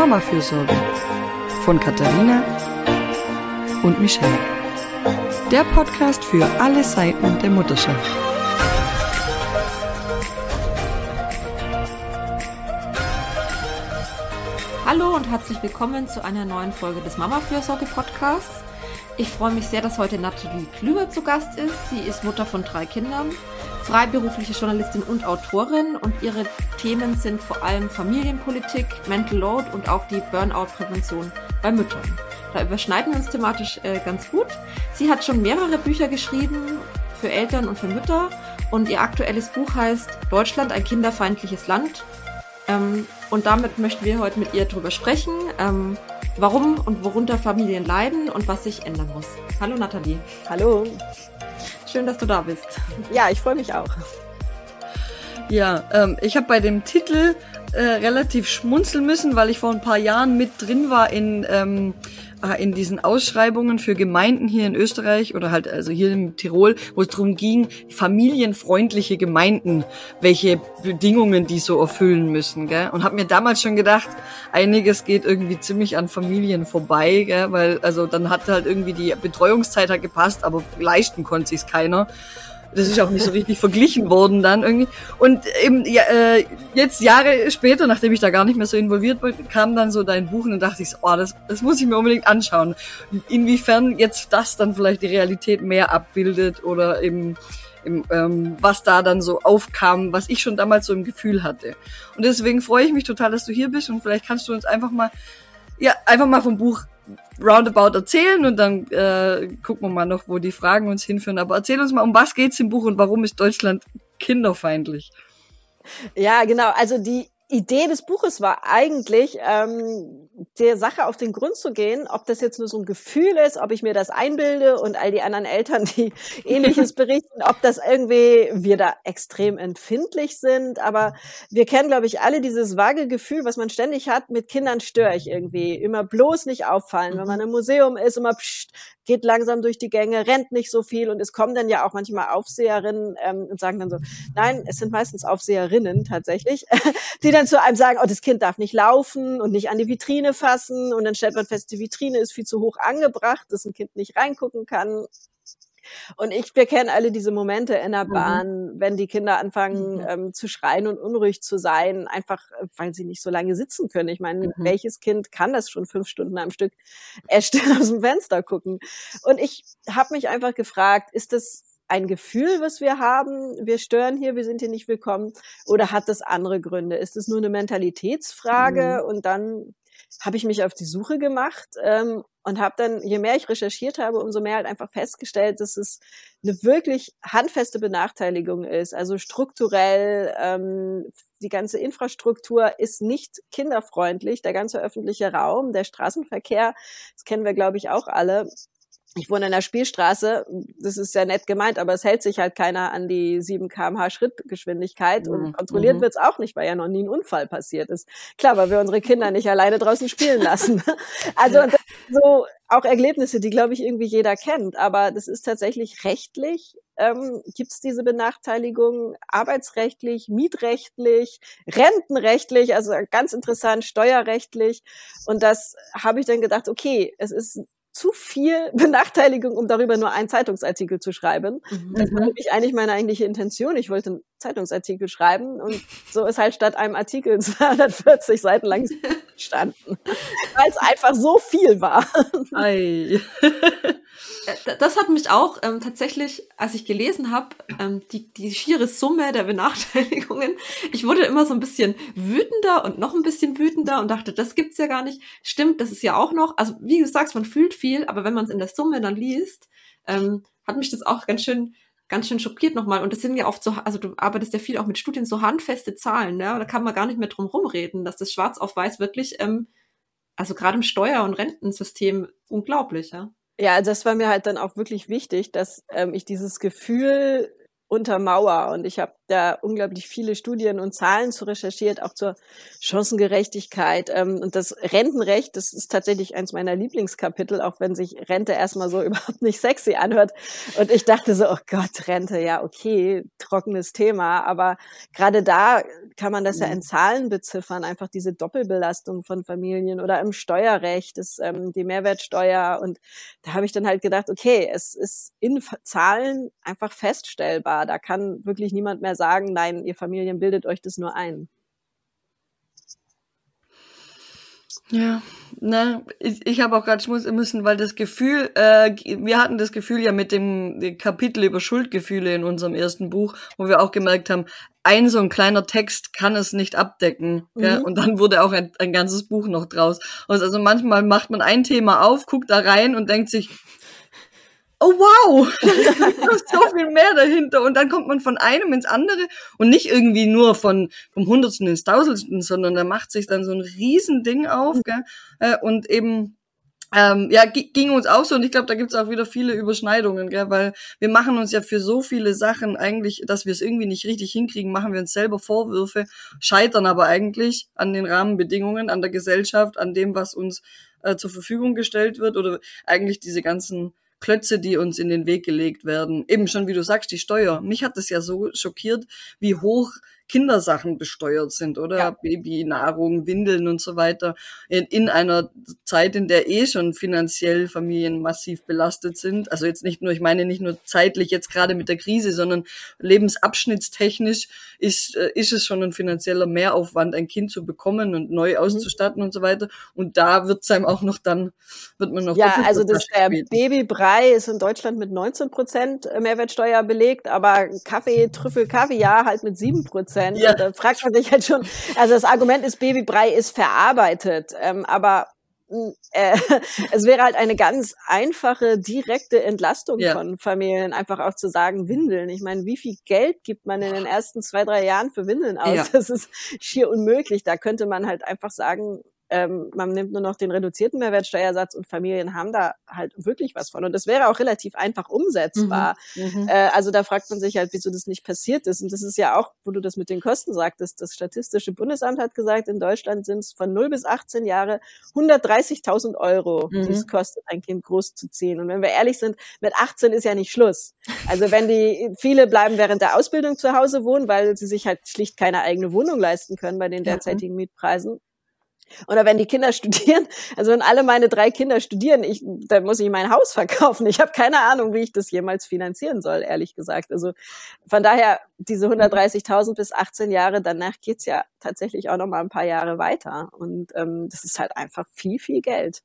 Mama-Fürsorge von Katharina und Michelle. Der Podcast für alle Seiten der Mutterschaft. Hallo und herzlich willkommen zu einer neuen Folge des Mama-Fürsorge-Podcasts. Ich freue mich sehr, dass heute Nathalie Klüger zu Gast ist. Sie ist Mutter von drei Kindern, freiberufliche Journalistin und Autorin und ihre Themen sind vor allem Familienpolitik, Mental Load und auch die Burnout-Prävention bei Müttern. Da überschneiden wir uns thematisch äh, ganz gut. Sie hat schon mehrere Bücher geschrieben für Eltern und für Mütter und ihr aktuelles Buch heißt Deutschland ein kinderfeindliches Land. Ähm, und damit möchten wir heute mit ihr drüber sprechen. Ähm, warum und worunter Familien leiden und was sich ändern muss. Hallo Nathalie. Hallo. Schön, dass du da bist. Ja, ich freue mich auch. Ja, ähm, ich habe bei dem Titel äh, relativ schmunzeln müssen, weil ich vor ein paar Jahren mit drin war in ähm, Ah, in diesen Ausschreibungen für Gemeinden hier in Österreich oder halt also hier in Tirol, wo es darum ging, familienfreundliche Gemeinden, welche Bedingungen die so erfüllen müssen, gell? Und habe mir damals schon gedacht, einiges geht irgendwie ziemlich an Familien vorbei, gell? weil also dann hat halt irgendwie die Betreuungszeit halt gepasst, aber leisten konnte sich's keiner. Das ist auch nicht so richtig verglichen worden dann irgendwie. Und eben ja, äh, jetzt Jahre später, nachdem ich da gar nicht mehr so involviert war, kam dann so dein Buch und dann dachte ich, so, oh, das, das muss ich mir unbedingt anschauen. Inwiefern jetzt das dann vielleicht die Realität mehr abbildet oder eben im, ähm, was da dann so aufkam, was ich schon damals so im Gefühl hatte. Und deswegen freue ich mich total, dass du hier bist und vielleicht kannst du uns einfach mal, ja, einfach mal vom Buch roundabout erzählen und dann äh, gucken wir mal noch, wo die Fragen uns hinführen. Aber erzähl uns mal, um was geht's im Buch und warum ist Deutschland kinderfeindlich? Ja, genau. Also die Idee des Buches war eigentlich, ähm, der Sache auf den Grund zu gehen, ob das jetzt nur so ein Gefühl ist, ob ich mir das einbilde und all die anderen Eltern, die ähnliches berichten, ob das irgendwie wir da extrem empfindlich sind. Aber wir kennen, glaube ich, alle dieses vage Gefühl, was man ständig hat, mit Kindern störe ich irgendwie. Immer bloß nicht auffallen. Wenn man im Museum ist, immer pst, geht langsam durch die Gänge, rennt nicht so viel und es kommen dann ja auch manchmal Aufseherinnen ähm, und sagen dann so, nein, es sind meistens Aufseherinnen tatsächlich, die dann zu einem sagen, oh, das Kind darf nicht laufen und nicht an die Vitrine fassen und dann stellt man fest, die Vitrine ist viel zu hoch angebracht, dass ein Kind nicht reingucken kann und ich, wir kennen alle diese Momente in der mhm. Bahn, mhm. wenn die Kinder anfangen mhm. ähm, zu schreien und unruhig zu sein, einfach äh, weil sie nicht so lange sitzen können. Ich meine, mhm. welches Kind kann das schon fünf Stunden am Stück erstellen aus dem Fenster gucken? Und ich habe mich einfach gefragt, ist das ein Gefühl, was wir haben, wir stören hier, wir sind hier nicht willkommen, oder hat das andere Gründe? Ist es nur eine Mentalitätsfrage? Mhm. Und dann habe ich mich auf die Suche gemacht ähm, und habe dann, je mehr ich recherchiert habe, umso mehr halt einfach festgestellt, dass es eine wirklich handfeste Benachteiligung ist. Also strukturell, ähm, die ganze Infrastruktur ist nicht kinderfreundlich. Der ganze öffentliche Raum, der Straßenverkehr, das kennen wir, glaube ich, auch alle, ich wohne in der Spielstraße, das ist ja nett gemeint, aber es hält sich halt keiner an die 7 kmh Schrittgeschwindigkeit und mhm. kontrolliert mhm. wird's auch nicht, weil ja noch nie ein Unfall passiert ist. Klar, weil wir unsere Kinder nicht alleine draußen spielen lassen. Also so auch Erlebnisse, die glaube ich irgendwie jeder kennt, aber das ist tatsächlich rechtlich ähm, gibt es diese Benachteiligung arbeitsrechtlich, mietrechtlich, rentenrechtlich, also ganz interessant, steuerrechtlich. Und das habe ich dann gedacht, okay, es ist zu viel Benachteiligung, um darüber nur einen Zeitungsartikel zu schreiben. Mhm. Das war nämlich eigentlich meine eigentliche Intention. Ich wollte Zeitungsartikel schreiben und so ist halt statt einem Artikel 240 Seiten lang gestanden, weil es einfach so viel war. Ei. Äh, das hat mich auch ähm, tatsächlich, als ich gelesen habe, ähm, die, die schiere Summe der Benachteiligungen, ich wurde immer so ein bisschen wütender und noch ein bisschen wütender und dachte, das gibt's ja gar nicht. Stimmt, das ist ja auch noch, also wie du sagst, man fühlt viel, aber wenn man es in der Summe dann liest, ähm, hat mich das auch ganz schön ganz schön schockiert nochmal. Und das sind ja oft so, also du arbeitest ja viel auch mit Studien, so handfeste Zahlen, ne? Da kann man gar nicht mehr drum rumreden, dass das schwarz auf weiß wirklich, ähm, also gerade im Steuer- und Rentensystem unglaublich, ja. Ja, also das war mir halt dann auch wirklich wichtig, dass ähm, ich dieses Gefühl untermauer. Und ich habe da unglaublich viele Studien und Zahlen zu recherchiert, auch zur Chancengerechtigkeit. Ähm, und das Rentenrecht, das ist tatsächlich eins meiner Lieblingskapitel, auch wenn sich Rente erstmal so überhaupt nicht sexy anhört. Und ich dachte so, oh Gott, Rente, ja, okay, trockenes Thema. Aber gerade da kann man das ja in mhm. Zahlen beziffern, einfach diese Doppelbelastung von Familien oder im Steuerrecht, das, ähm, die Mehrwertsteuer. Und da habe ich dann halt gedacht, okay, es ist in Zahlen einfach feststellbar. Da kann wirklich niemand mehr sagen, nein, ihr Familien bildet euch das nur ein. Ja, ne, ich, ich habe auch gerade schmunzeln müssen, weil das Gefühl, äh, wir hatten das Gefühl ja mit dem Kapitel über Schuldgefühle in unserem ersten Buch, wo wir auch gemerkt haben, ein so ein kleiner Text kann es nicht abdecken. Mhm. Ja? Und dann wurde auch ein, ein ganzes Buch noch draus. Also manchmal macht man ein Thema auf, guckt da rein und denkt sich, oh wow, da ist so viel mehr dahinter. Und dann kommt man von einem ins andere und nicht irgendwie nur von vom Hundertsten ins Tausendstel, sondern da macht sich dann so ein Riesending auf. Mhm. Gell? Äh, und eben ähm, ja, ging uns auch so und ich glaube, da gibt's auch wieder viele Überschneidungen, gell? weil wir machen uns ja für so viele Sachen eigentlich, dass wir es irgendwie nicht richtig hinkriegen, machen wir uns selber Vorwürfe, scheitern aber eigentlich an den Rahmenbedingungen, an der Gesellschaft, an dem, was uns äh, zur Verfügung gestellt wird oder eigentlich diese ganzen Klötze, die uns in den Weg gelegt werden. Eben schon, wie du sagst, die Steuer. Mich hat es ja so schockiert, wie hoch Kindersachen besteuert sind, oder? Ja. Babynahrung, Windeln und so weiter. In, in, einer Zeit, in der eh schon finanziell Familien massiv belastet sind. Also jetzt nicht nur, ich meine nicht nur zeitlich jetzt gerade mit der Krise, sondern lebensabschnittstechnisch ist, äh, ist es schon ein finanzieller Mehraufwand, ein Kind zu bekommen und neu mhm. auszustatten mhm. und so weiter. Und da wird es einem auch noch dann, wird man noch. Ja, also das der Babybrei ist in Deutschland mit 19 Prozent Mehrwertsteuer belegt, aber Kaffee, Trüffel, Kaviar halt mit 7 Prozent. Prozent. Ja. Da fragt man sich halt schon, also das Argument ist, Babybrei ist verarbeitet, ähm, aber mm, äh, es wäre halt eine ganz einfache, direkte Entlastung ja. von Familien, einfach auch zu sagen, Windeln. Ich meine, wie viel Geld gibt man in den ersten zwei, drei Jahren für Windeln aus? Ja. Das ist schier unmöglich. Da könnte man halt einfach sagen, ähm, man nimmt nur noch den reduzierten Mehrwertsteuersatz und Familien haben da halt wirklich was von. Und das wäre auch relativ einfach umsetzbar. Mhm. mhm. Äh, also da fragt man sich halt, wieso das nicht passiert ist. Und das ist ja auch, wo du das mit den Kosten sagtest, das Statistische Bundesamt hat gesagt, in Deutschland sind es von 0 bis 18 Jahre 130.000 Euro, mhm. die es kostet, ein Kind großzuziehen. Und wenn wir ehrlich sind, mit 18 ist ja nicht Schluss. Also wenn die, viele bleiben während der Ausbildung zu Hause wohnen, weil sie sich halt schlicht keine eigene Wohnung leisten können bei den derzeitigen Mietpreisen. Oder wenn die Kinder studieren, also wenn alle meine drei Kinder studieren, ich, dann muss ich mein Haus verkaufen. Ich habe keine Ahnung, wie ich das jemals finanzieren soll, ehrlich gesagt. Also von daher, diese 130.000 bis 18 Jahre, danach geht's ja tatsächlich auch noch mal ein paar Jahre weiter. Und ähm, das ist halt einfach viel, viel Geld.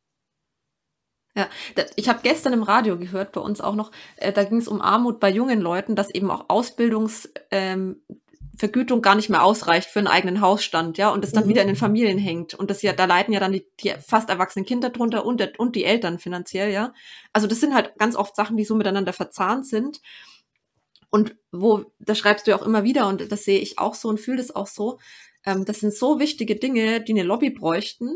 Ja, ich habe gestern im Radio gehört, bei uns auch noch, äh, da ging es um Armut bei jungen Leuten, dass eben auch Ausbildungs, ähm, Vergütung gar nicht mehr ausreicht für einen eigenen Hausstand, ja, und das dann mhm. wieder in den Familien hängt. Und das ja, da leiden ja dann die, die fast erwachsenen Kinder drunter und, und die Eltern finanziell, ja. Also das sind halt ganz oft Sachen, die so miteinander verzahnt sind. Und wo, das schreibst du ja auch immer wieder, und das sehe ich auch so und fühle das auch so. Ähm, das sind so wichtige Dinge, die eine Lobby bräuchten,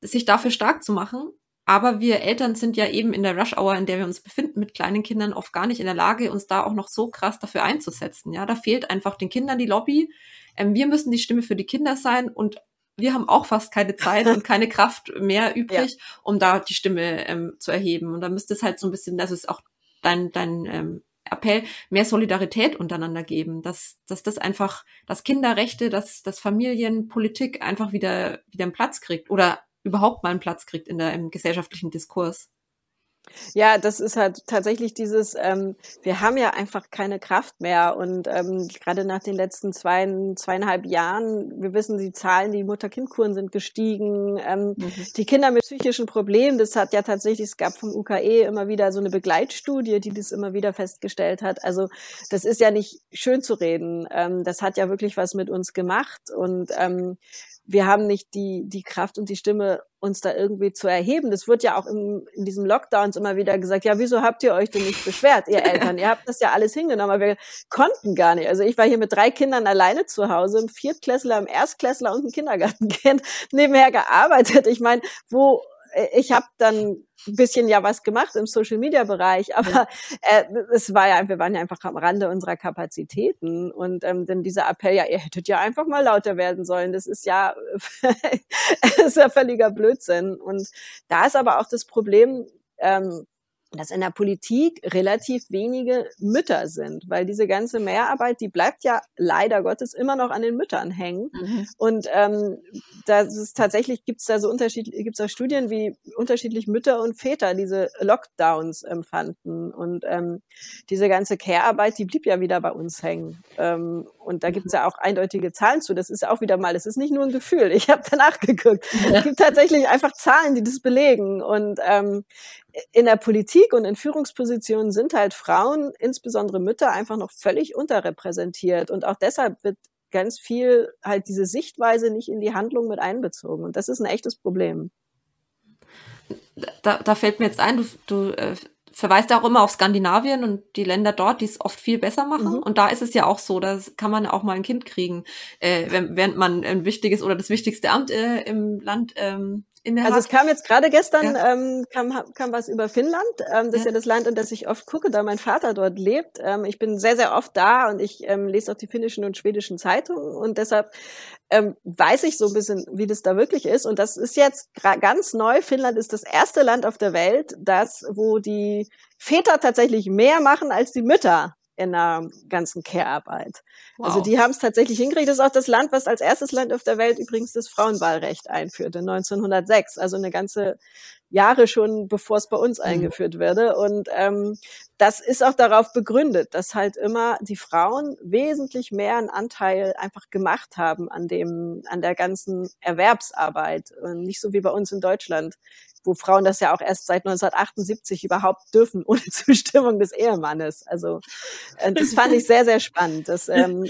sich dafür stark zu machen. Aber wir Eltern sind ja eben in der Rush-Hour, in der wir uns befinden, mit kleinen Kindern oft gar nicht in der Lage, uns da auch noch so krass dafür einzusetzen. Ja, da fehlt einfach den Kindern die Lobby. Ähm, wir müssen die Stimme für die Kinder sein und wir haben auch fast keine Zeit und keine Kraft mehr übrig, ja. um da die Stimme ähm, zu erheben. Und da müsste es halt so ein bisschen, das ist auch dein, dein ähm, Appell, mehr Solidarität untereinander geben, dass, dass das einfach, dass Kinderrechte, dass, dass Familienpolitik einfach wieder, wieder einen Platz kriegt oder überhaupt mal einen Platz kriegt in der, im gesellschaftlichen Diskurs. Ja, das ist halt tatsächlich dieses, ähm, wir haben ja einfach keine Kraft mehr und ähm, gerade nach den letzten zwei, zweieinhalb Jahren, wir wissen, die Zahlen, die Mutter-Kind-Kuren sind gestiegen, ähm, mhm. die Kinder mit psychischen Problemen, das hat ja tatsächlich, es gab vom UKE immer wieder so eine Begleitstudie, die das immer wieder festgestellt hat. Also das ist ja nicht schön zu reden, ähm, das hat ja wirklich was mit uns gemacht und ähm, wir haben nicht die, die Kraft und die Stimme, uns da irgendwie zu erheben. Das wird ja auch im, in diesem Lockdowns immer wieder gesagt, ja, wieso habt ihr euch denn nicht beschwert, ihr Eltern? ihr habt das ja alles hingenommen, aber wir konnten gar nicht. Also ich war hier mit drei Kindern alleine zu Hause, im Viertklässler, im Erstklässler und im Kindergartenkind nebenher gearbeitet. Ich meine, wo ich habe dann ein bisschen ja was gemacht im Social Media Bereich, aber äh, es war ja, wir waren ja einfach am Rande unserer Kapazitäten und ähm, denn dieser Appell, ja, ihr hättet ja einfach mal lauter werden sollen, das ist ja, das ist ja völliger Blödsinn. Und da ist aber auch das Problem, ähm, dass in der Politik relativ wenige Mütter sind, weil diese ganze Mehrarbeit, die bleibt ja leider Gottes immer noch an den Müttern hängen. Mhm. Und ähm, das ist tatsächlich gibt's da so unterschiedlich, gibt's da Studien, wie unterschiedlich Mütter und Väter diese Lockdowns empfanden. Und ähm, diese ganze Care-Arbeit, die blieb ja wieder bei uns hängen. Ähm, und da gibt's ja auch eindeutige Zahlen zu. Das ist auch wieder mal, das ist nicht nur ein Gefühl. Ich habe danach geguckt. Ja. Es gibt tatsächlich einfach Zahlen, die das belegen. Und ähm, in der Politik und in Führungspositionen sind halt Frauen, insbesondere Mütter, einfach noch völlig unterrepräsentiert. Und auch deshalb wird ganz viel halt diese Sichtweise nicht in die Handlung mit einbezogen. Und das ist ein echtes Problem. Da, da fällt mir jetzt ein, du, du äh, verweist auch immer auf Skandinavien und die Länder dort, die es oft viel besser machen. Mhm. Und da ist es ja auch so, da kann man auch mal ein Kind kriegen, äh, während man ein wichtiges oder das wichtigste Amt äh, im Land ähm, also es kam jetzt gerade gestern, ja. ähm, kam, kam was über Finnland. Ähm, das ja. ist ja das Land, in das ich oft gucke, da mein Vater dort lebt. Ähm, ich bin sehr, sehr oft da und ich ähm, lese auch die finnischen und schwedischen Zeitungen und deshalb ähm, weiß ich so ein bisschen, wie das da wirklich ist. Und das ist jetzt ganz neu. Finnland ist das erste Land auf der Welt, das, wo die Väter tatsächlich mehr machen als die Mütter in der ganzen Care-Arbeit. Also wow. Also die haben es tatsächlich hingekriegt. Das ist auch das Land, was als erstes Land auf der Welt übrigens das Frauenwahlrecht einführte, 1906. Also eine ganze Jahre schon, bevor es bei uns mhm. eingeführt würde. Und ähm, das ist auch darauf begründet, dass halt immer die Frauen wesentlich mehr einen Anteil einfach gemacht haben an dem, an der ganzen Erwerbsarbeit. Und nicht so wie bei uns in Deutschland wo Frauen das ja auch erst seit 1978 überhaupt dürfen, ohne Zustimmung des Ehemannes. Also äh, das fand ich sehr, sehr spannend. Das, ähm,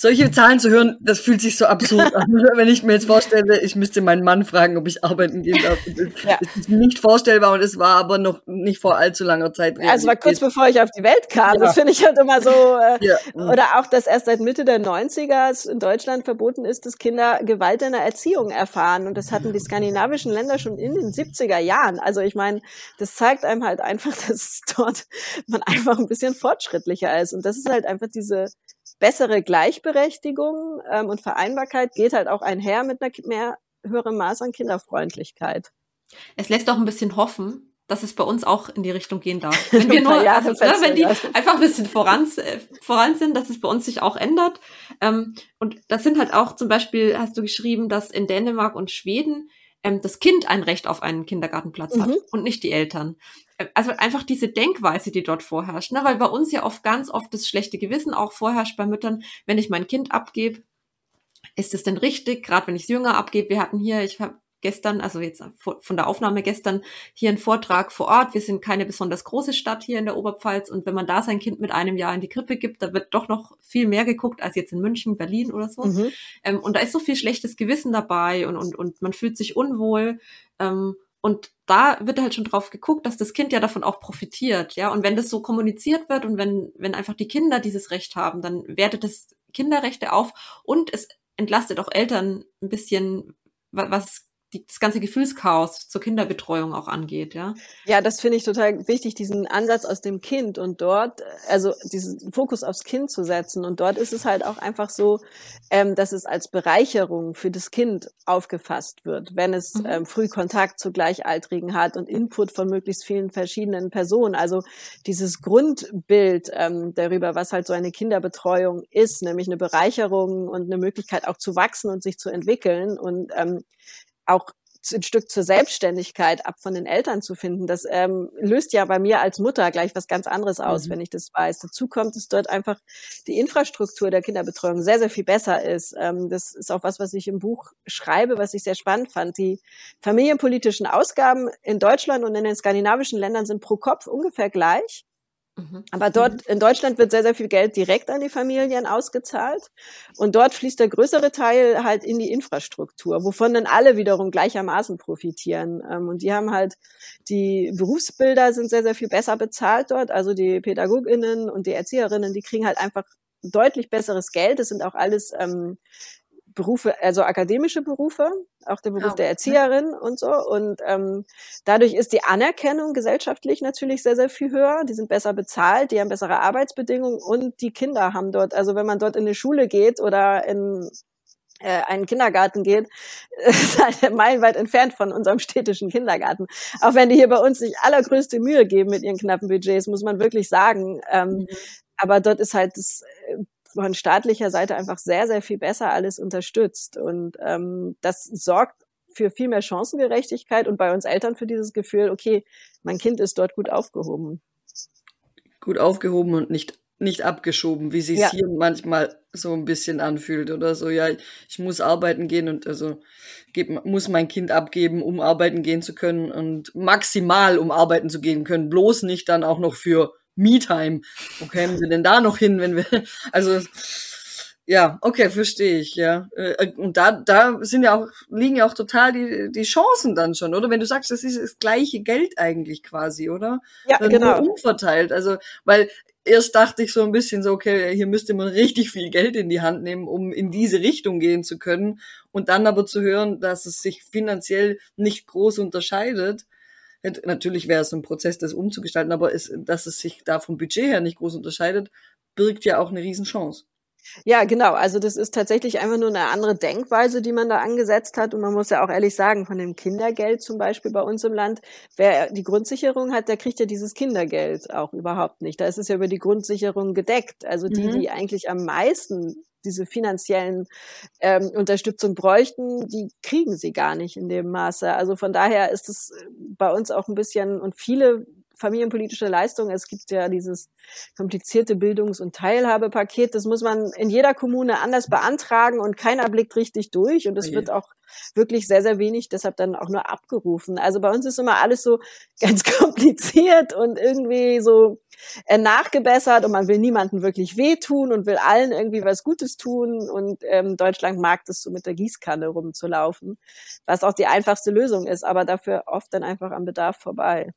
solche Zahlen zu hören, das fühlt sich so absurd an. Wenn ich mir jetzt vorstelle, ich müsste meinen Mann fragen, ob ich arbeiten gehen darf. ja. Das ist nicht vorstellbar und es war aber noch nicht vor allzu langer Zeit. Also war kurz bevor ich auf die Welt kam. Ja. Das finde ich halt immer so. Äh, ja. Oder auch, dass erst seit Mitte der 90er in Deutschland verboten ist, dass Kinder Gewalt in der Erziehung erfahren. Und das hatten die skandinavischen Länder schon in den 70er Jahren. Also ich meine, das zeigt einem halt einfach, dass dort man einfach ein bisschen fortschrittlicher ist. Und das ist halt einfach diese bessere Gleichberechtigung ähm, und Vereinbarkeit geht halt auch einher mit einer mehr höherem Maß an Kinderfreundlichkeit. Es lässt auch ein bisschen hoffen, dass es bei uns auch in die Richtung gehen darf. Wenn wir nur, also, ne, wenn die einfach ein bisschen voran, äh, voran sind, dass es bei uns sich auch ändert. Ähm, und das sind halt auch zum Beispiel, hast du geschrieben, dass in Dänemark und Schweden ähm, das Kind ein Recht auf einen Kindergartenplatz mhm. hat und nicht die Eltern also einfach diese Denkweise, die dort vorherrscht, ne? weil bei uns ja oft ganz oft das schlechte Gewissen auch vorherrscht bei Müttern, wenn ich mein Kind abgebe, ist es denn richtig, gerade wenn ich es jünger abgebe, wir hatten hier, ich habe gestern, also jetzt von der Aufnahme gestern, hier einen Vortrag vor Ort. Wir sind keine besonders große Stadt hier in der Oberpfalz und wenn man da sein Kind mit einem Jahr in die Krippe gibt, da wird doch noch viel mehr geguckt als jetzt in München, Berlin oder so. Mhm. Ähm, und da ist so viel schlechtes Gewissen dabei und, und, und man fühlt sich unwohl. Ähm, und da wird halt schon drauf geguckt, dass das Kind ja davon auch profitiert, ja. Und wenn das so kommuniziert wird und wenn, wenn einfach die Kinder dieses Recht haben, dann wertet es Kinderrechte auf und es entlastet auch Eltern ein bisschen, was die, das ganze Gefühlschaos zur Kinderbetreuung auch angeht, ja. Ja, das finde ich total wichtig, diesen Ansatz aus dem Kind und dort, also diesen Fokus aufs Kind zu setzen. Und dort ist es halt auch einfach so, ähm, dass es als Bereicherung für das Kind aufgefasst wird, wenn es mhm. ähm, früh Kontakt zu Gleichaltrigen hat und Input von möglichst vielen verschiedenen Personen. Also dieses Grundbild ähm, darüber, was halt so eine Kinderbetreuung ist, nämlich eine Bereicherung und eine Möglichkeit auch zu wachsen und sich zu entwickeln und ähm, auch ein Stück zur Selbstständigkeit ab von den Eltern zu finden. Das ähm, löst ja bei mir als Mutter gleich was ganz anderes aus, mhm. wenn ich das weiß. Dazu kommt, dass dort einfach die Infrastruktur der Kinderbetreuung sehr, sehr viel besser ist. Ähm, das ist auch was, was ich im Buch schreibe, was ich sehr spannend fand. Die familienpolitischen Ausgaben in Deutschland und in den skandinavischen Ländern sind pro Kopf ungefähr gleich. Mhm. Aber dort in Deutschland wird sehr, sehr viel Geld direkt an die Familien ausgezahlt. Und dort fließt der größere Teil halt in die Infrastruktur, wovon dann alle wiederum gleichermaßen profitieren. Ähm, und die haben halt, die Berufsbilder sind sehr, sehr viel besser bezahlt dort. Also die PädagogInnen und die Erzieherinnen, die kriegen halt einfach deutlich besseres Geld. Das sind auch alles ähm, Berufe, also akademische Berufe, auch der Beruf oh, der Erzieherin und so. Und ähm, dadurch ist die Anerkennung gesellschaftlich natürlich sehr, sehr viel höher. Die sind besser bezahlt, die haben bessere Arbeitsbedingungen und die Kinder haben dort, also wenn man dort in eine Schule geht oder in äh, einen Kindergarten geht, ist halt meilenweit entfernt von unserem städtischen Kindergarten. Auch wenn die hier bei uns sich allergrößte Mühe geben mit ihren knappen Budgets, muss man wirklich sagen. Ähm, mhm. Aber dort ist halt das äh, von staatlicher Seite einfach sehr, sehr viel besser alles unterstützt. Und ähm, das sorgt für viel mehr Chancengerechtigkeit und bei uns Eltern für dieses Gefühl, okay, mein Kind ist dort gut aufgehoben. Gut aufgehoben und nicht nicht abgeschoben, wie sich ja. hier manchmal so ein bisschen anfühlt oder so. Ja, ich muss arbeiten gehen und also geb, muss mein Kind abgeben, um arbeiten gehen zu können und maximal um arbeiten zu gehen können, bloß nicht dann auch noch für Me-Time. Wo kämen sie denn da noch hin, wenn wir, also, ja, okay, verstehe ich, ja. Äh, und da, da sind ja auch, liegen ja auch total die, die Chancen dann schon, oder? Wenn du sagst, das ist das gleiche Geld eigentlich quasi, oder? Ja, dann genau. Nur umverteilt. Also, weil erst dachte ich so ein bisschen so, okay, hier müsste man richtig viel Geld in die Hand nehmen, um in diese Richtung gehen zu können. Und dann aber zu hören, dass es sich finanziell nicht groß unterscheidet Natürlich wäre es ein Prozess, das umzugestalten, aber es, dass es sich da vom Budget her nicht groß unterscheidet, birgt ja auch eine Riesenchance. Ja, genau. Also das ist tatsächlich einfach nur eine andere Denkweise, die man da angesetzt hat. Und man muss ja auch ehrlich sagen, von dem Kindergeld zum Beispiel bei uns im Land, wer die Grundsicherung hat, der kriegt ja dieses Kindergeld auch überhaupt nicht. Da ist es ja über die Grundsicherung gedeckt. Also die, mhm. die eigentlich am meisten diese finanziellen ähm, Unterstützung bräuchten, die kriegen sie gar nicht in dem Maße. Also von daher ist es äh, bei uns auch ein bisschen und viele familienpolitische Leistungen. Es gibt ja dieses komplizierte Bildungs- und Teilhabepaket. Das muss man in jeder Kommune anders beantragen und keiner blickt richtig durch. Und es okay. wird auch wirklich sehr, sehr wenig deshalb dann auch nur abgerufen. Also bei uns ist immer alles so ganz kompliziert und irgendwie so äh, nachgebessert und man will niemanden wirklich wehtun und will allen irgendwie was Gutes tun und ähm, Deutschland mag das so mit der Gießkanne rumzulaufen, was auch die einfachste Lösung ist, aber dafür oft dann einfach am Bedarf vorbei.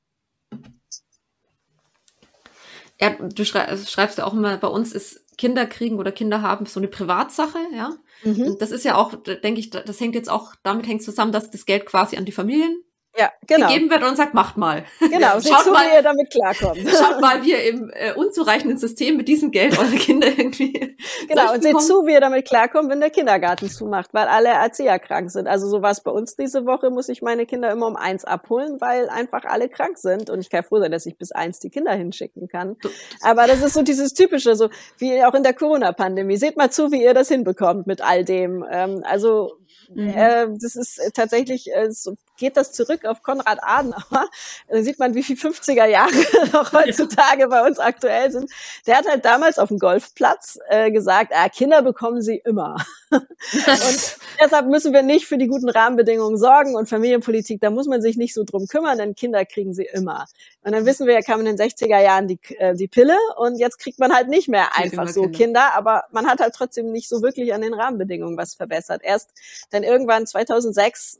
Ja, du schreibst ja auch immer, bei uns ist Kinder kriegen oder Kinder haben so eine Privatsache, ja. Mhm. Das ist ja auch, denke ich, das hängt jetzt auch, damit hängt zusammen, dass das Geld quasi an die Familien ja, genau. gegeben wird und sagt, macht mal. Genau, schaut zu, mal, wie ihr damit klarkommt. Schaut mal, wie ihr im äh, unzureichenden System mit diesem Geld eure Kinder irgendwie. Genau, und seht zu, wie ihr damit klarkommt, wenn der Kindergarten zumacht, weil alle Erzieher krank sind. Also so war es bei uns diese Woche, muss ich meine Kinder immer um eins abholen, weil einfach alle krank sind. Und ich kann froh sein, dass ich bis eins die Kinder hinschicken kann. Aber das ist so dieses Typische, so wie auch in der Corona-Pandemie. Seht mal zu, wie ihr das hinbekommt mit all dem. Ähm, also Mhm. Äh, das ist äh, tatsächlich, äh, so geht das zurück auf Konrad Adenauer. Da sieht man, wie viel 50er Jahre noch heutzutage bei uns aktuell sind. Der hat halt damals auf dem Golfplatz äh, gesagt, ah, Kinder bekommen sie immer. Und deshalb müssen wir nicht für die guten Rahmenbedingungen sorgen und Familienpolitik, da muss man sich nicht so drum kümmern, denn Kinder kriegen sie immer. Und dann wissen wir, ja, kam in den 60er Jahren die, äh, die Pille und jetzt kriegt man halt nicht mehr einfach so Kinder. Kinder, aber man hat halt trotzdem nicht so wirklich an den Rahmenbedingungen was verbessert. Erst dann irgendwann 2006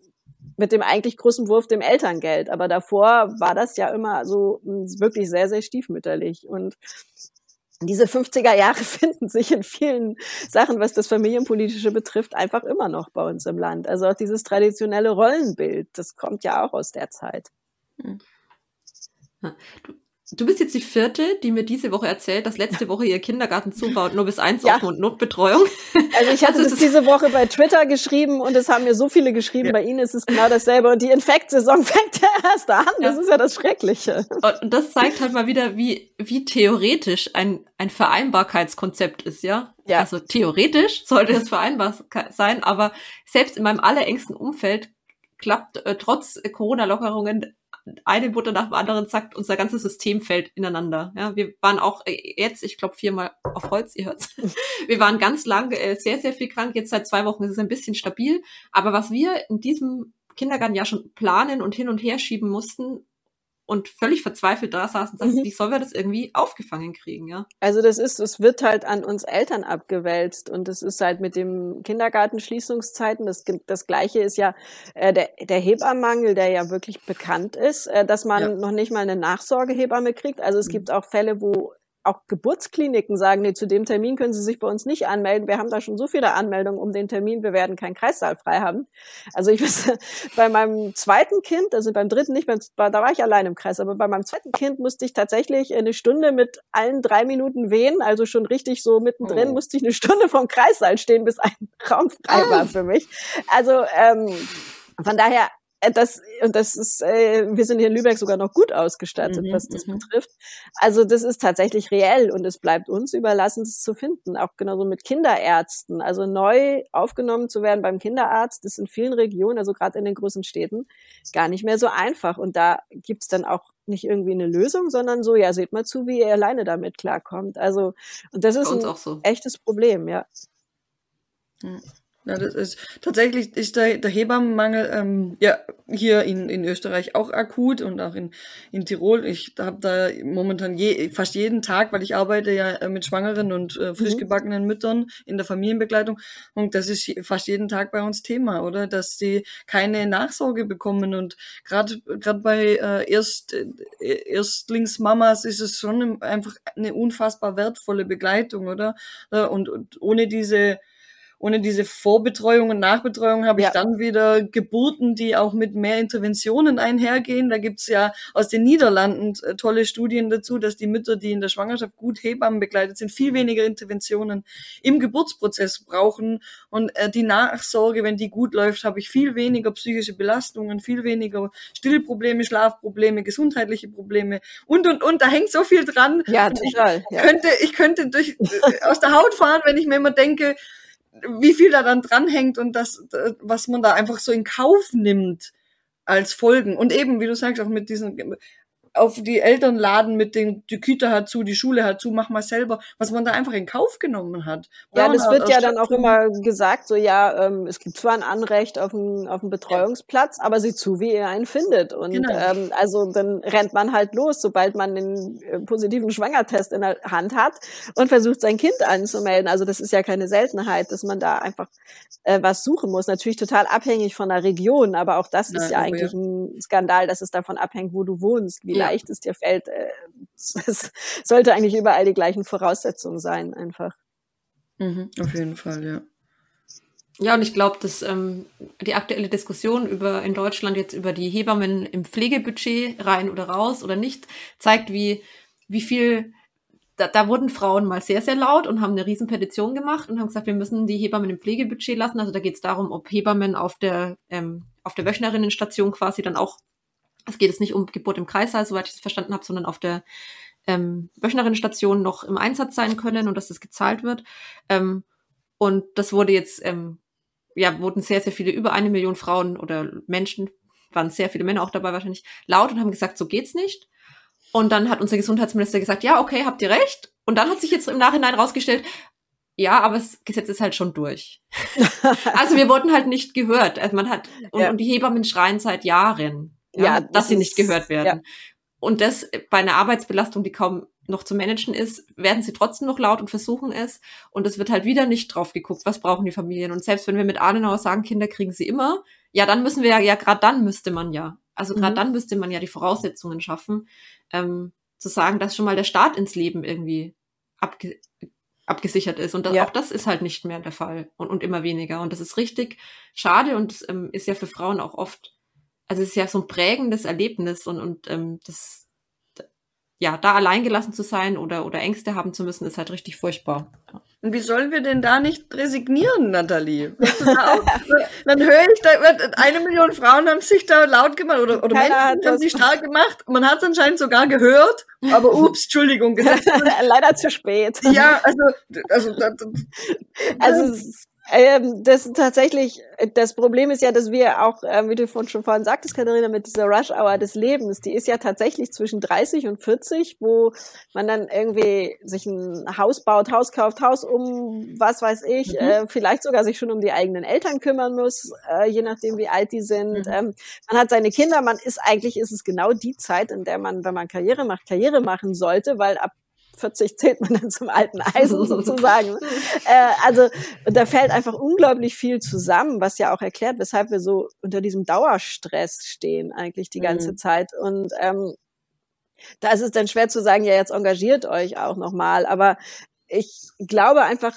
mit dem eigentlich großen Wurf dem Elterngeld. Aber davor war das ja immer so hm, wirklich sehr, sehr stiefmütterlich. Und diese 50er Jahre finden sich in vielen Sachen, was das Familienpolitische betrifft, einfach immer noch bei uns im Land. Also auch dieses traditionelle Rollenbild, das kommt ja auch aus der Zeit. Hm. Du, Du bist jetzt die vierte, die mir diese Woche erzählt, dass letzte Woche ihr Kindergarten zu war und nur bis eins ja. offen und Notbetreuung. Also ich hatte also das diese Woche bei Twitter geschrieben und es haben mir so viele geschrieben. Ja. Bei Ihnen ist es genau dasselbe und die Infektsaison fängt ja erst an. Das ja. ist ja das Schreckliche. Und das zeigt halt mal wieder, wie, wie theoretisch ein, ein Vereinbarkeitskonzept ist, ja? Ja. Also theoretisch sollte es vereinbar sein, aber selbst in meinem allerengsten Umfeld klappt äh, trotz Corona-Lockerungen eine Mutter nach dem anderen sagt, unser ganzes System fällt ineinander. Ja, wir waren auch äh, jetzt, ich glaube viermal auf Holz, ihr hört's. Wir waren ganz lang äh, sehr, sehr viel krank. Jetzt seit zwei Wochen ist es ein bisschen stabil. Aber was wir in diesem Kindergarten ja schon planen und hin und her schieben mussten, und völlig verzweifelt da saßen und sagten, mhm. wie sollen wir das irgendwie aufgefangen kriegen, ja? Also das ist, es wird halt an uns Eltern abgewälzt und das ist halt mit dem Kindergartenschließungszeiten, das, das Gleiche ist ja äh, der, der Hebammenmangel, der ja wirklich bekannt ist, äh, dass man ja. noch nicht mal eine Nachsorgehebamme kriegt. Also es mhm. gibt auch Fälle, wo auch Geburtskliniken sagen, nee, zu dem Termin können Sie sich bei uns nicht anmelden. Wir haben da schon so viele Anmeldungen um den Termin, wir werden keinen Kreissaal frei haben. Also ich weiß, bei meinem zweiten Kind, also beim dritten nicht, beim, da war ich allein im Kreis, aber bei meinem zweiten Kind musste ich tatsächlich eine Stunde mit allen drei Minuten wehen, also schon richtig so mittendrin, oh. musste ich eine Stunde vom Kreissaal stehen, bis ein Raum frei war für mich. Also ähm, von daher das, und das ist, äh, wir sind hier in Lübeck sogar noch gut ausgestattet, mhm, was das mhm. betrifft. Also das ist tatsächlich reell und es bleibt uns überlassen, es zu finden. Auch genauso mit Kinderärzten. Also neu aufgenommen zu werden beim Kinderarzt, ist in vielen Regionen, also gerade in den großen Städten, gar nicht mehr so einfach. Und da gibt's dann auch nicht irgendwie eine Lösung, sondern so, ja, seht mal zu, wie ihr alleine damit klarkommt. Also, und das ist ein so. echtes Problem, ja. Mhm. Ja, das ist tatsächlich ist der, der Hebammenmangel ähm, ja hier in, in Österreich auch akut und auch in, in Tirol. Ich habe da momentan je, fast jeden Tag, weil ich arbeite ja äh, mit schwangeren und äh, frisch mhm. gebackenen Müttern in der Familienbegleitung und das ist fast jeden Tag bei uns Thema, oder? Dass sie keine Nachsorge bekommen und gerade gerade bei äh, Erst, äh, Erstlingsmamas ist es schon einfach eine unfassbar wertvolle Begleitung, oder? Äh, und, und ohne diese ohne diese Vorbetreuung und Nachbetreuung habe ja. ich dann wieder Geburten, die auch mit mehr Interventionen einhergehen. Da gibt's ja aus den Niederlanden äh, tolle Studien dazu, dass die Mütter, die in der Schwangerschaft gut Hebammen begleitet sind, viel weniger Interventionen im Geburtsprozess brauchen. Und äh, die Nachsorge, wenn die gut läuft, habe ich viel weniger psychische Belastungen, viel weniger Stillprobleme, Schlafprobleme, gesundheitliche Probleme und, und, und. Da hängt so viel dran. Ja, total. Ich, ja. könnte, ich könnte durch, äh, aus der Haut fahren, wenn ich mir immer denke, wie viel da dann dranhängt und das, was man da einfach so in Kauf nimmt als Folgen. Und eben, wie du sagst, auch mit diesen auf die Eltern laden mit dem, die Kita hat zu, die Schule hat zu, mach mal selber, was man da einfach in Kauf genommen hat. Ja, das wird ja dann auch immer gesagt, so ja, ähm, es gibt zwar ein Anrecht auf einen, auf einen Betreuungsplatz, ja. aber sieh zu, wie ihr einen findet. Und genau. ähm, also dann rennt man halt los, sobald man den äh, positiven Schwangertest in der Hand hat und versucht sein Kind anzumelden. Also das ist ja keine Seltenheit, dass man da einfach äh, was suchen muss. Natürlich total abhängig von der Region, aber auch das ist ja, ja eigentlich ja. ein Skandal, dass es davon abhängt, wo du wohnst, wie leicht es dir fällt. Äh, es sollte eigentlich überall die gleichen Voraussetzungen sein, einfach. Mhm, auf jeden Fall, ja. Ja, und ich glaube, dass ähm, die aktuelle Diskussion über in Deutschland jetzt über die Hebammen im Pflegebudget rein oder raus oder nicht zeigt, wie wie viel da, da wurden Frauen mal sehr sehr laut und haben eine riesen Petition gemacht und haben gesagt, wir müssen die Hebammen im Pflegebudget lassen. Also da geht es darum, ob Hebammen auf der ähm, auf der Wöchnerinnenstation quasi dann auch es geht jetzt nicht um Geburt im Kreißsaal, soweit ich es verstanden habe, sondern auf der ähm, Wöchnerinnenstation noch im Einsatz sein können und dass das gezahlt wird. Ähm, und das wurde jetzt, ähm, ja, wurden sehr, sehr viele, über eine Million Frauen oder Menschen, waren sehr viele Männer auch dabei wahrscheinlich, laut und haben gesagt, so geht's nicht. Und dann hat unser Gesundheitsminister gesagt, ja, okay, habt ihr recht. Und dann hat sich jetzt im Nachhinein rausgestellt, ja, aber das Gesetz ist halt schon durch. also wir wurden halt nicht gehört. Also man hat, und, ja. und die Hebammen schreien seit Jahren ja, ja dass sie nicht gehört werden. Ja. Und das bei einer Arbeitsbelastung, die kaum noch zu managen ist, werden sie trotzdem noch laut und versuchen es. Und es wird halt wieder nicht drauf geguckt, was brauchen die Familien. Und selbst wenn wir mit Adenauer sagen, Kinder kriegen sie immer, ja, dann müssen wir ja, ja gerade dann müsste man ja, also gerade mhm. dann müsste man ja die Voraussetzungen schaffen, ähm, zu sagen, dass schon mal der Start ins Leben irgendwie abge abgesichert ist. Und das, ja. auch das ist halt nicht mehr der Fall und, und immer weniger. Und das ist richtig schade und ähm, ist ja für Frauen auch oft also es ist ja so ein prägendes Erlebnis und, und ähm, das, ja, da allein gelassen zu sein oder, oder Ängste haben zu müssen, ist halt richtig furchtbar. Und wie sollen wir denn da nicht resignieren, Nathalie? auch, dann höre ich, da wird eine Million Frauen haben sich da laut gemacht oder, oder Menschen haben sich stark gemacht. Man hat es anscheinend sogar gehört, aber ups, Entschuldigung. Leider zu spät. Ja, also, also, also, also ähm, das ist tatsächlich, das Problem ist ja, dass wir auch, äh, wie du schon vorhin sagtest, Katharina, mit dieser Rush-Hour des Lebens, die ist ja tatsächlich zwischen 30 und 40, wo man dann irgendwie sich ein Haus baut, Haus kauft, Haus um, was weiß ich, mhm. äh, vielleicht sogar sich schon um die eigenen Eltern kümmern muss, äh, je nachdem, wie alt die sind. Mhm. Ähm, man hat seine Kinder, man ist eigentlich, ist es genau die Zeit, in der man, wenn man Karriere macht, Karriere machen sollte, weil ab 40 zählt man dann zum alten Eisen sozusagen. äh, also da fällt einfach unglaublich viel zusammen, was ja auch erklärt, weshalb wir so unter diesem Dauerstress stehen eigentlich die ganze mhm. Zeit. Und ähm, da ist es dann schwer zu sagen, ja, jetzt engagiert euch auch nochmal. Aber ich glaube einfach,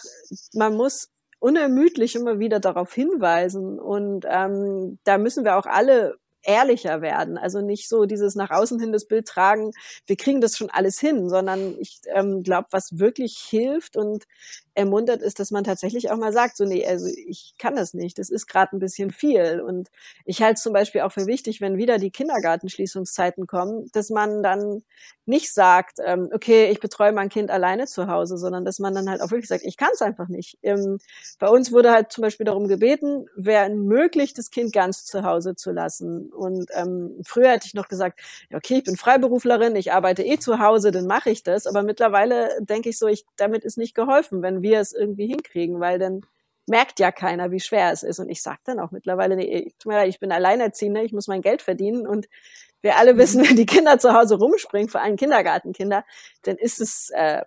man muss unermüdlich immer wieder darauf hinweisen. Und ähm, da müssen wir auch alle ehrlicher werden. Also nicht so dieses nach außen hin das Bild tragen, wir kriegen das schon alles hin, sondern ich ähm, glaube, was wirklich hilft und ermuntert ist, dass man tatsächlich auch mal sagt, so nee, also ich kann das nicht, das ist gerade ein bisschen viel. Und ich halte es zum Beispiel auch für wichtig, wenn wieder die Kindergartenschließungszeiten kommen, dass man dann nicht sagt, ähm, okay, ich betreue mein Kind alleine zu Hause, sondern dass man dann halt auch wirklich sagt, ich kann es einfach nicht. Ähm, bei uns wurde halt zum Beispiel darum gebeten, wäre möglich, das Kind ganz zu Hause zu lassen. Und ähm, früher hätte ich noch gesagt, okay, ich bin Freiberuflerin, ich arbeite eh zu Hause, dann mache ich das. Aber mittlerweile denke ich so, ich, damit ist nicht geholfen, wenn wir es irgendwie hinkriegen, weil dann merkt ja keiner, wie schwer es ist. Und ich sage dann auch mittlerweile, nee, ich bin Alleinerziehende, ich muss mein Geld verdienen und wir alle wissen, wenn die Kinder zu Hause rumspringen, vor allem Kindergartenkinder, dann ist es äh,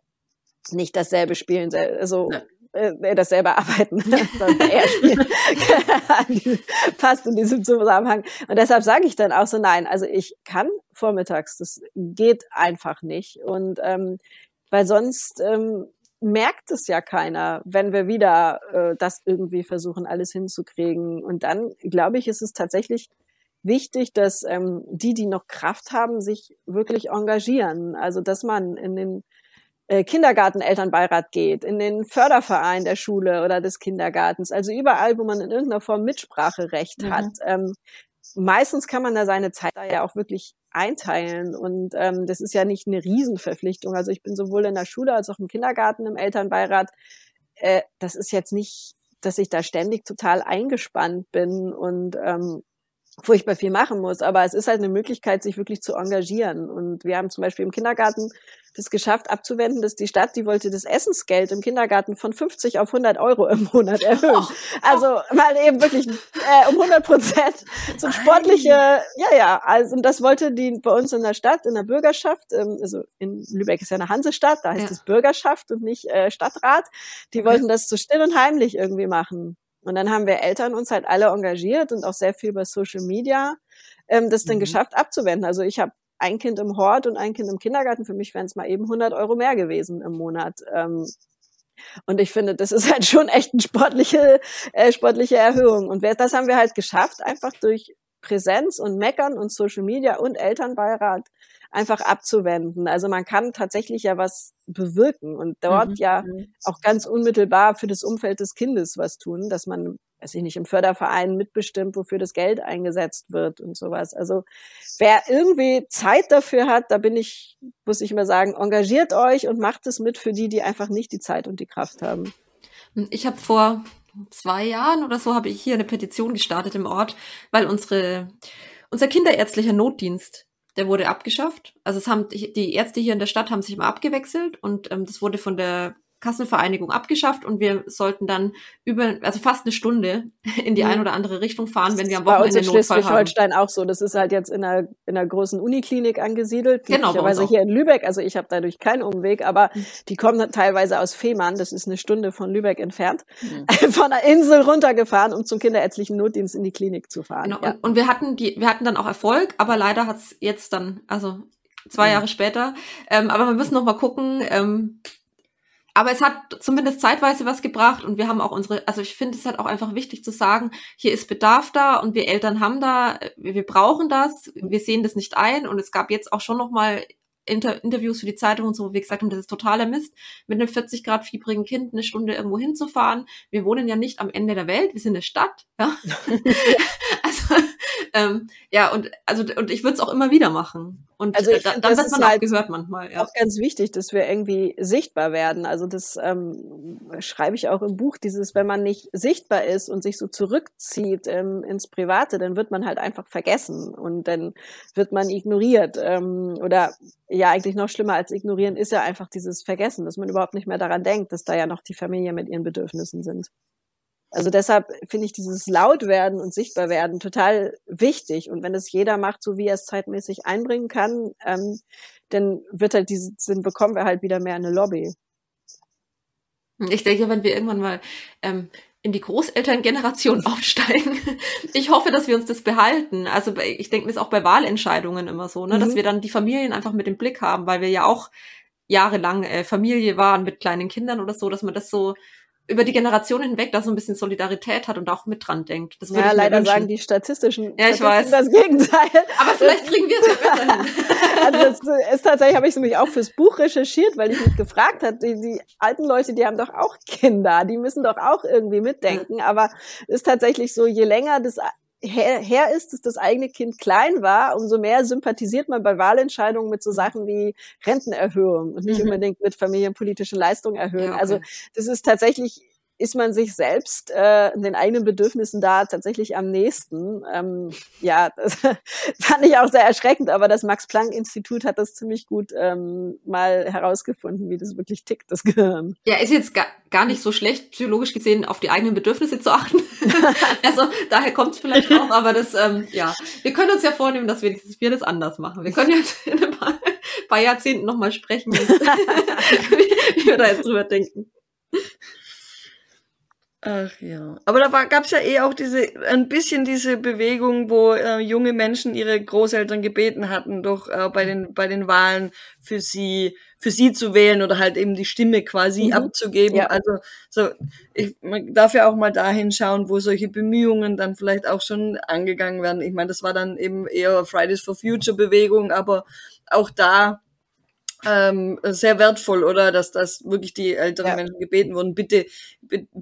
nicht dasselbe Spielen, also äh, dasselbe Arbeiten, eher spielen. Passt in diesem Zusammenhang. Und deshalb sage ich dann auch so, nein, also ich kann vormittags, das geht einfach nicht. Und ähm, weil sonst ähm, merkt es ja keiner, wenn wir wieder äh, das irgendwie versuchen, alles hinzukriegen. Und dann, glaube ich, ist es tatsächlich wichtig, dass ähm, die, die noch Kraft haben, sich wirklich engagieren. Also dass man in den äh, Kindergartenelternbeirat geht, in den Förderverein der Schule oder des Kindergartens, also überall, wo man in irgendeiner Form Mitspracherecht mhm. hat. Ähm, meistens kann man da seine Zeit da ja auch wirklich einteilen und ähm, das ist ja nicht eine Riesenverpflichtung. Also ich bin sowohl in der Schule als auch im Kindergarten im Elternbeirat. Äh, das ist jetzt nicht, dass ich da ständig total eingespannt bin und ähm, furchtbar viel machen muss. Aber es ist halt eine Möglichkeit, sich wirklich zu engagieren. Und wir haben zum Beispiel im Kindergarten das geschafft abzuwenden, dass die Stadt, die wollte das Essensgeld im Kindergarten von 50 auf 100 Euro im Monat erhöhen. Oh, also mal eben wirklich äh, um 100 Prozent. So sportliche, ja, ja. Also und das wollte die bei uns in der Stadt, in der Bürgerschaft, ähm, also in Lübeck ist ja eine Hansestadt, da heißt ja. es Bürgerschaft und nicht äh, Stadtrat. Die wollten das so still und heimlich irgendwie machen. Und dann haben wir Eltern uns halt alle engagiert und auch sehr viel bei Social Media ähm, das dann mhm. geschafft abzuwenden. Also ich habe ein Kind im Hort und ein Kind im Kindergarten. Für mich wären es mal eben 100 Euro mehr gewesen im Monat. Ähm, und ich finde, das ist halt schon echt eine sportliche, äh, sportliche Erhöhung. Und das haben wir halt geschafft, einfach durch Präsenz und Meckern und Social Media und Elternbeirat einfach abzuwenden. Also man kann tatsächlich ja was bewirken und dort mhm. ja auch ganz unmittelbar für das Umfeld des Kindes was tun, dass man, weiß ich nicht, im Förderverein mitbestimmt, wofür das Geld eingesetzt wird und sowas. Also wer irgendwie Zeit dafür hat, da bin ich, muss ich mal sagen, engagiert euch und macht es mit für die, die einfach nicht die Zeit und die Kraft haben. Ich habe vor zwei Jahren oder so habe ich hier eine Petition gestartet im Ort, weil unsere unser kinderärztlicher Notdienst der wurde abgeschafft. Also es haben die Ärzte hier in der Stadt haben sich immer abgewechselt und ähm, das wurde von der Kassenvereinigung abgeschafft und wir sollten dann über, also fast eine Stunde in die mhm. eine oder andere Richtung fahren, wenn wir am Wochenende Notfall haben. Schleswig-Holstein auch so. Das ist halt jetzt in einer, in einer großen Uniklinik angesiedelt. Genau. Glücklicherweise hier in Lübeck. Also ich habe dadurch keinen Umweg, aber mhm. die kommen teilweise aus Fehmarn. Das ist eine Stunde von Lübeck entfernt. Mhm. Von der Insel runtergefahren, um zum kinderärztlichen Notdienst in die Klinik zu fahren. Genau. Ja. Und, und wir hatten die, wir hatten dann auch Erfolg, aber leider hat's jetzt dann, also zwei mhm. Jahre später. Ähm, aber wir müssen noch mal gucken, ähm, aber es hat zumindest zeitweise was gebracht und wir haben auch unsere, also ich finde es halt auch einfach wichtig zu sagen, hier ist Bedarf da und wir Eltern haben da, wir brauchen das, wir sehen das nicht ein und es gab jetzt auch schon noch mal Inter Interviews für die Zeitung und so, wo wir gesagt haben, das ist totaler Mist, mit einem 40 Grad fiebrigen Kind eine Stunde irgendwo hinzufahren. Wir wohnen ja nicht am Ende der Welt, wir sind eine Stadt, ja. also, ähm, ja, und, also, und ich würde es auch immer wieder machen. Und also ich dann, dann wird man halt auch gehört manchmal. Ja. Auch ganz wichtig, dass wir irgendwie sichtbar werden. Also das ähm, schreibe ich auch im Buch, dieses, wenn man nicht sichtbar ist und sich so zurückzieht ähm, ins Private, dann wird man halt einfach vergessen und dann wird man ignoriert. Ähm, oder ja, eigentlich noch schlimmer als ignorieren ist ja einfach dieses Vergessen, dass man überhaupt nicht mehr daran denkt, dass da ja noch die Familie mit ihren Bedürfnissen sind. Also deshalb finde ich dieses Lautwerden und Sichtbarwerden total wichtig. Und wenn es jeder macht, so wie er es zeitmäßig einbringen kann, ähm, dann wird halt diese, dann bekommen wir halt wieder mehr eine Lobby. Ich denke, wenn wir irgendwann mal ähm, in die Großelterngeneration aufsteigen. Ich hoffe, dass wir uns das behalten. Also ich denke, das ist auch bei Wahlentscheidungen immer so, ne, mhm. dass wir dann die Familien einfach mit im Blick haben, weil wir ja auch jahrelang äh, Familie waren mit kleinen Kindern oder so, dass man das so über die Generationen hinweg da so ein bisschen Solidarität hat und auch mit dran denkt. Das ja, leider wünschen. sagen die statistischen ja, ich weiß. das Gegenteil. Aber vielleicht kriegen wir es ja besser hin. Also das ist tatsächlich, habe ich nämlich auch fürs Buch recherchiert, weil ich mich gefragt habe, die, die alten Leute, die haben doch auch Kinder, die müssen doch auch irgendwie mitdenken. Aber es ist tatsächlich so, je länger das her, her ist, dass das eigene Kind klein war, umso mehr sympathisiert man bei Wahlentscheidungen mit so Sachen wie Rentenerhöhung und nicht mhm. unbedingt mit familienpolitischen Leistungen erhöhen. Ja, okay. Also das ist tatsächlich ist man sich selbst äh, den eigenen Bedürfnissen da tatsächlich am nächsten. Ähm, ja, das fand ich auch sehr erschreckend, aber das Max-Planck-Institut hat das ziemlich gut ähm, mal herausgefunden, wie das wirklich tickt, das Gehirn. Ja, ist jetzt gar, gar nicht so schlecht, psychologisch gesehen, auf die eigenen Bedürfnisse zu achten. also daher kommt es vielleicht auch, aber das, ähm, ja, wir können uns ja vornehmen, dass wir, wir das anders machen. Wir können ja in ein paar, paar Jahrzehnten nochmal sprechen, wie wir da jetzt drüber denken. Ach ja. Aber da gab es ja eh auch diese, ein bisschen diese Bewegung, wo äh, junge Menschen ihre Großeltern gebeten hatten, doch äh, bei den, bei den Wahlen für sie, für sie zu wählen oder halt eben die Stimme quasi mhm. abzugeben. Ja. Also, so, ich, man darf ja auch mal dahin schauen, wo solche Bemühungen dann vielleicht auch schon angegangen werden. Ich meine, das war dann eben eher Fridays for Future Bewegung, aber auch da ähm, sehr wertvoll, oder? Dass das wirklich die älteren ja. Menschen gebeten wurden, bitte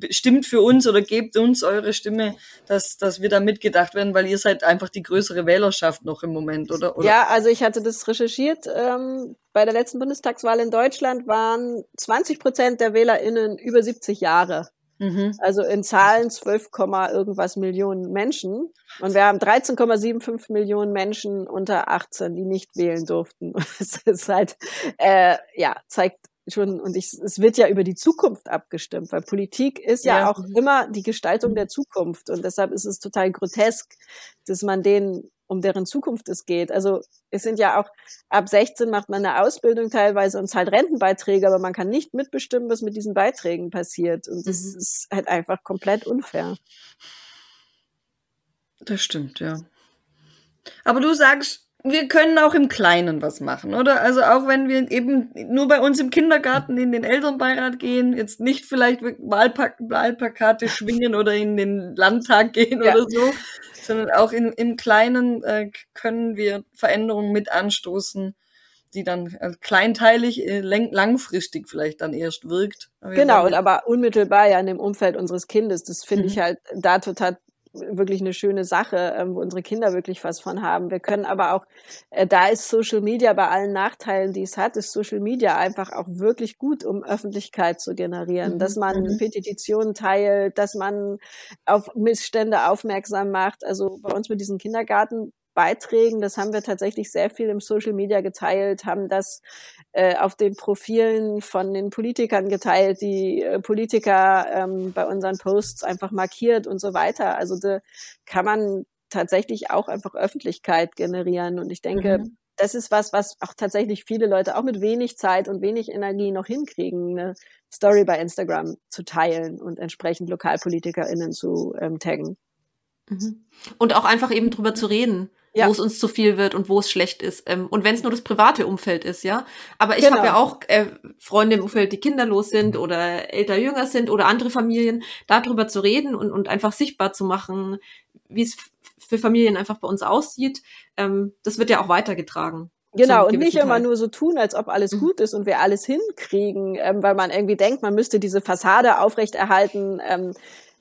stimmt für uns oder gebt uns eure Stimme, dass, dass wir da mitgedacht werden, weil ihr seid einfach die größere Wählerschaft noch im Moment, oder? oder? Ja, also ich hatte das recherchiert. Ähm, bei der letzten Bundestagswahl in Deutschland waren 20 Prozent der WählerInnen über 70 Jahre. Mhm. Also in Zahlen 12, irgendwas Millionen Menschen. Und wir haben 13,75 Millionen Menschen unter 18, die nicht wählen durften. Es ist halt, äh, ja, zeigt schon, und ich, es wird ja über die Zukunft abgestimmt, weil Politik ist ja, ja, auch immer die Gestaltung der Zukunft. Und deshalb ist es total grotesk, dass man denen um deren Zukunft es geht. Also es sind ja auch, ab 16 macht man eine Ausbildung teilweise und zahlt Rentenbeiträge, aber man kann nicht mitbestimmen, was mit diesen Beiträgen passiert. Und das mhm. ist halt einfach komplett unfair. Das stimmt, ja. Aber du sagst, wir können auch im Kleinen was machen, oder? Also auch wenn wir eben nur bei uns im Kindergarten in den Elternbeirat gehen, jetzt nicht vielleicht Wahlpak Wahlplakate schwingen oder in den Landtag gehen ja. oder so, sondern auch in, im Kleinen äh, können wir Veränderungen mit anstoßen, die dann äh, kleinteilig, äh, langfristig vielleicht dann erst wirkt. Genau, und aber unmittelbar ja in dem Umfeld unseres Kindes. Das finde mhm. ich halt da total wirklich eine schöne Sache, ähm, wo unsere Kinder wirklich was von haben. Wir können aber auch, äh, da ist Social Media bei allen Nachteilen, die es hat, ist Social Media einfach auch wirklich gut, um Öffentlichkeit zu generieren, mhm. dass man mhm. Petitionen teilt, dass man auf Missstände aufmerksam macht. Also bei uns mit diesen Kindergarten Beiträgen. Das haben wir tatsächlich sehr viel im Social Media geteilt, haben das äh, auf den Profilen von den Politikern geteilt, die äh, Politiker ähm, bei unseren Posts einfach markiert und so weiter. Also da kann man tatsächlich auch einfach Öffentlichkeit generieren. Und ich denke, mhm. das ist was, was auch tatsächlich viele Leute auch mit wenig Zeit und wenig Energie noch hinkriegen, eine Story bei Instagram zu teilen und entsprechend LokalpolitikerInnen zu ähm, taggen. Mhm. Und auch einfach eben drüber zu reden ja. wo es uns zu viel wird und wo es schlecht ist. Ähm, und wenn es nur das private Umfeld ist, ja. Aber ich genau. habe ja auch äh, Freunde im Umfeld, die kinderlos sind oder älter jünger sind oder andere Familien, darüber zu reden und, und einfach sichtbar zu machen, wie es für Familien einfach bei uns aussieht. Ähm, das wird ja auch weitergetragen. Genau, und nicht Teil. immer nur so tun, als ob alles mhm. gut ist und wir alles hinkriegen, ähm, weil man irgendwie denkt, man müsste diese Fassade aufrechterhalten, ähm,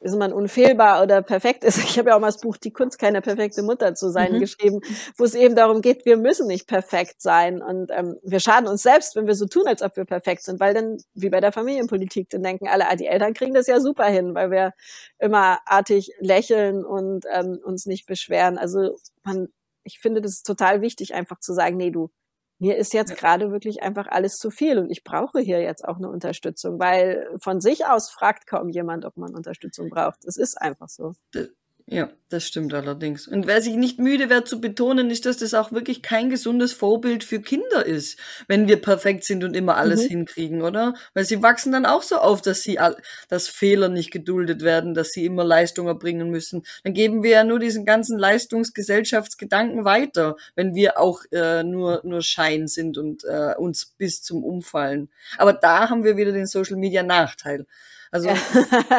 ist man unfehlbar oder perfekt ist. Ich habe ja auch mal das Buch Die Kunst, keine perfekte Mutter zu sein mhm. geschrieben, wo es eben darum geht, wir müssen nicht perfekt sein und ähm, wir schaden uns selbst, wenn wir so tun, als ob wir perfekt sind, weil dann, wie bei der Familienpolitik, dann denken alle, ah, die Eltern kriegen das ja super hin, weil wir immer artig lächeln und ähm, uns nicht beschweren. Also man, ich finde, das ist total wichtig, einfach zu sagen, nee, du, mir ist jetzt gerade wirklich einfach alles zu viel und ich brauche hier jetzt auch eine Unterstützung, weil von sich aus fragt kaum jemand, ob man Unterstützung braucht. Es ist einfach so. Ja, das stimmt allerdings. Und wer sich nicht müde wird zu betonen, ist, dass das auch wirklich kein gesundes Vorbild für Kinder ist, wenn wir perfekt sind und immer alles mhm. hinkriegen, oder? Weil sie wachsen dann auch so auf, dass sie, dass Fehler nicht geduldet werden, dass sie immer Leistung erbringen müssen. Dann geben wir ja nur diesen ganzen Leistungsgesellschaftsgedanken weiter, wenn wir auch äh, nur, nur Schein sind und äh, uns bis zum Umfallen. Aber da haben wir wieder den Social Media Nachteil. Also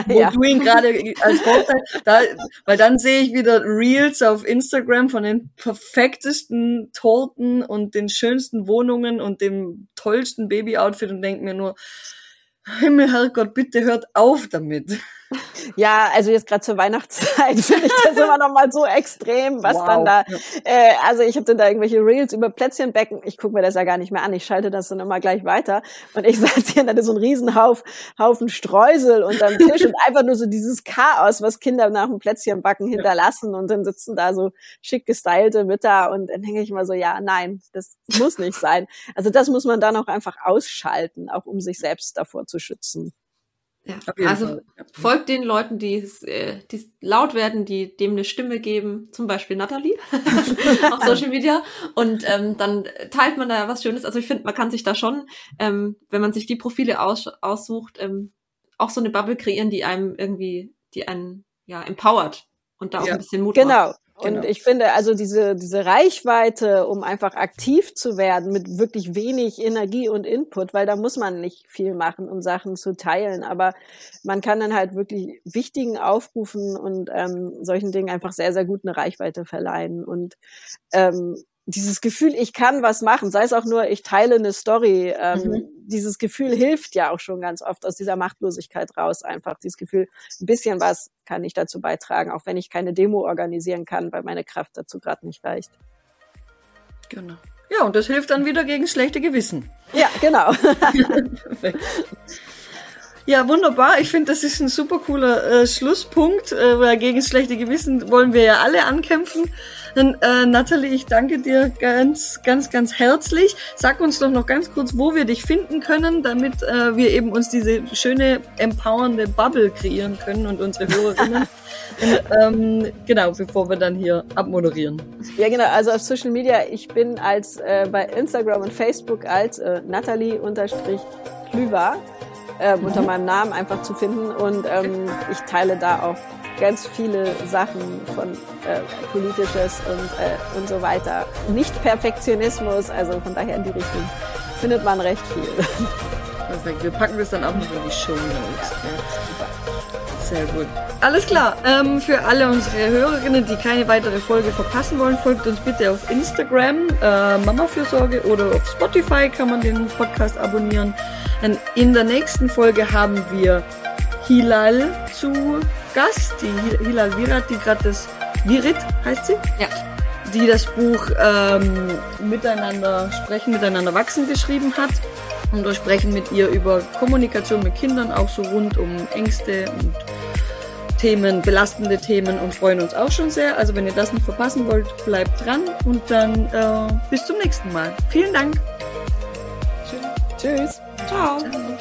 wo ja. du ihn gerade als Vorteil, da, weil dann sehe ich wieder Reels auf Instagram von den perfektesten Torten und den schönsten Wohnungen und dem tollsten Babyoutfit und denke mir nur, Himmel, Herrgott, bitte hört auf damit. Ja, also jetzt gerade zur Weihnachtszeit finde ich das immer noch mal so extrem, was wow. dann da. Äh, also ich habe dann da irgendwelche Reels über Plätzchenbecken. Ich gucke mir das ja gar nicht mehr an. Ich schalte das dann immer gleich weiter und ich saß hier und hatte so einen Riesenhaufen Haufen Streusel unterm Tisch und einfach nur so dieses Chaos, was Kinder nach dem Plätzchenbacken hinterlassen und dann sitzen da so schick gestylte Mütter und dann denke ich mal so, ja, nein, das muss nicht sein. Also das muss man dann auch einfach ausschalten, auch um sich selbst davor zu schützen. Ja, also Fall. folgt den Leuten, die, äh, die laut werden, die dem eine Stimme geben, zum Beispiel Natalie auf Social Media. Und ähm, dann teilt man da was Schönes. Also ich finde, man kann sich da schon, ähm, wenn man sich die Profile aus, aussucht, ähm, auch so eine Bubble kreieren, die einem irgendwie, die einen ja empowert und da auch ja. ein bisschen Mut genau. macht. Und genau. ich finde, also diese, diese Reichweite, um einfach aktiv zu werden mit wirklich wenig Energie und Input, weil da muss man nicht viel machen, um Sachen zu teilen. Aber man kann dann halt wirklich wichtigen Aufrufen und ähm, solchen Dingen einfach sehr, sehr gut eine Reichweite verleihen. Und ähm, dieses Gefühl, ich kann was machen, sei es auch nur, ich teile eine Story, ähm, mhm. dieses Gefühl hilft ja auch schon ganz oft aus dieser Machtlosigkeit raus. Einfach dieses Gefühl, ein bisschen was kann ich dazu beitragen, auch wenn ich keine Demo organisieren kann, weil meine Kraft dazu gerade nicht reicht. Genau. Ja, und das hilft dann wieder gegen schlechte Gewissen. Ja, genau. Perfekt. Ja, wunderbar. Ich finde, das ist ein super cooler äh, Schlusspunkt, äh, weil gegen schlechte Gewissen wollen wir ja alle ankämpfen. Dann, äh, Nathalie, ich danke dir ganz, ganz, ganz herzlich. Sag uns doch noch ganz kurz, wo wir dich finden können, damit äh, wir eben uns diese schöne, empowernde Bubble kreieren können und unsere Hörerinnen. und, ähm, genau, bevor wir dann hier abmoderieren. Ja, genau. Also auf Social Media, ich bin als äh, bei Instagram und Facebook als äh, Nathalie-Klüver äh, unter mhm. meinem Namen einfach zu finden. Und ähm, ich teile da auch ganz viele Sachen von äh, politisches und, äh, und so weiter. Nicht Perfektionismus, also von daher in die Richtung findet man recht viel. Perfekt. Wir packen das dann auch noch in die Show Notes. Ja. Sehr gut. Alles klar. Ähm, für alle unsere Hörerinnen, die keine weitere Folge verpassen wollen, folgt uns bitte auf Instagram, äh, Mama Fürsorge oder auf Spotify kann man den Podcast abonnieren. In der nächsten Folge haben wir Hilal zu Gast, die Hilal Virat, die gerade das Virit heißt sie? Ja. Die das Buch ähm, Miteinander sprechen, miteinander wachsen geschrieben hat. Und wir sprechen mit ihr über Kommunikation mit Kindern, auch so rund um Ängste und Themen, belastende Themen und freuen uns auch schon sehr. Also wenn ihr das nicht verpassen wollt, bleibt dran und dann äh, bis zum nächsten Mal. Vielen Dank. Tschüss. Ciao. Ciao.